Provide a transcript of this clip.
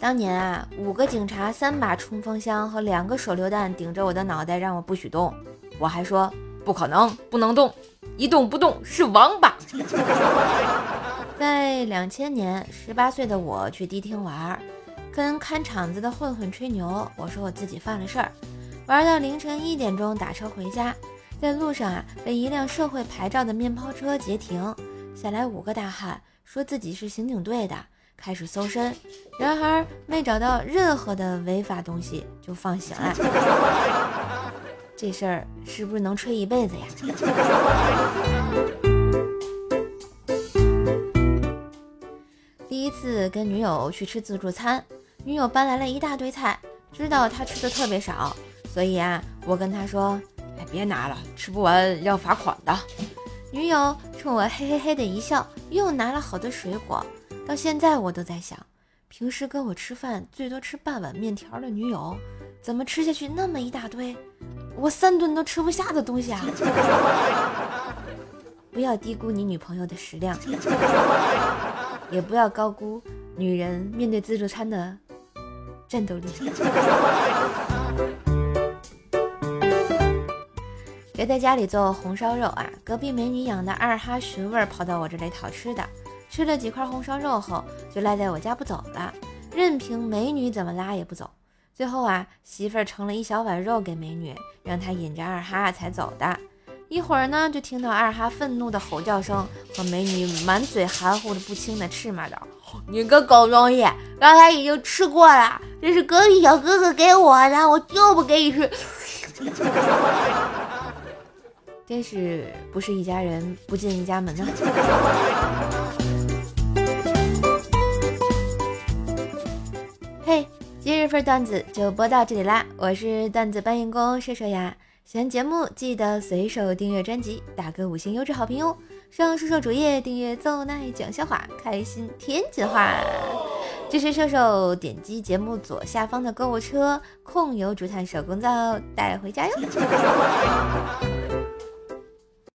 当年啊，五个警察、三把冲锋枪和两个手榴弹顶着我的脑袋，让我不许动。我还说不可能，不能动，一动不动是王八。在两千年，十八岁的我去迪厅玩，跟看场子的混混吹牛。我说我自己犯了事儿，玩到凌晨一点钟打车回家，在路上啊被一辆社会牌照的面包车截停，下来五个大汉，说自己是刑警队的。开始搜身，然而没找到任何的违法东西就放行了。这事儿是不是能吹一辈子呀？第一次跟女友去吃自助餐，女友搬来了一大堆菜，知道他吃的特别少，所以啊，我跟他说：“哎，别拿了，吃不完要罚款的。”女友冲我嘿嘿嘿的一笑，又拿了好多水果。到现在我都在想，平时跟我吃饭最多吃半碗面条的女友，怎么吃下去那么一大堆，我三顿都吃不下的东西啊！不要低估你女朋友的食量，也不要高估女人面对自助餐的战斗力。别在家里做红烧肉啊！隔壁美女养的二哈寻味跑到我这里讨吃的。吃了几块红烧肉后，就赖在我家不走了，任凭美女怎么拉也不走。最后啊，媳妇儿盛了一小碗肉给美女，让她引着二哈才走的。一会儿呢，就听到二哈愤怒的吼叫声和美女满嘴含糊的不清的斥骂道：“你个狗东西，刚才已经吃过了，这是隔壁小哥哥给我的，我就不给你吃。”真是不是一家人不进一家门啊！嘿，今日份段子就播到这里啦！我是段子搬运工射手呀，喜欢节目记得随手订阅专辑，打个五星优质好评哦！上射手主页订阅奏奈讲笑话，开心天津话。支持射手，点击节目左下方的购物车，控油竹炭手工皂带回家哟！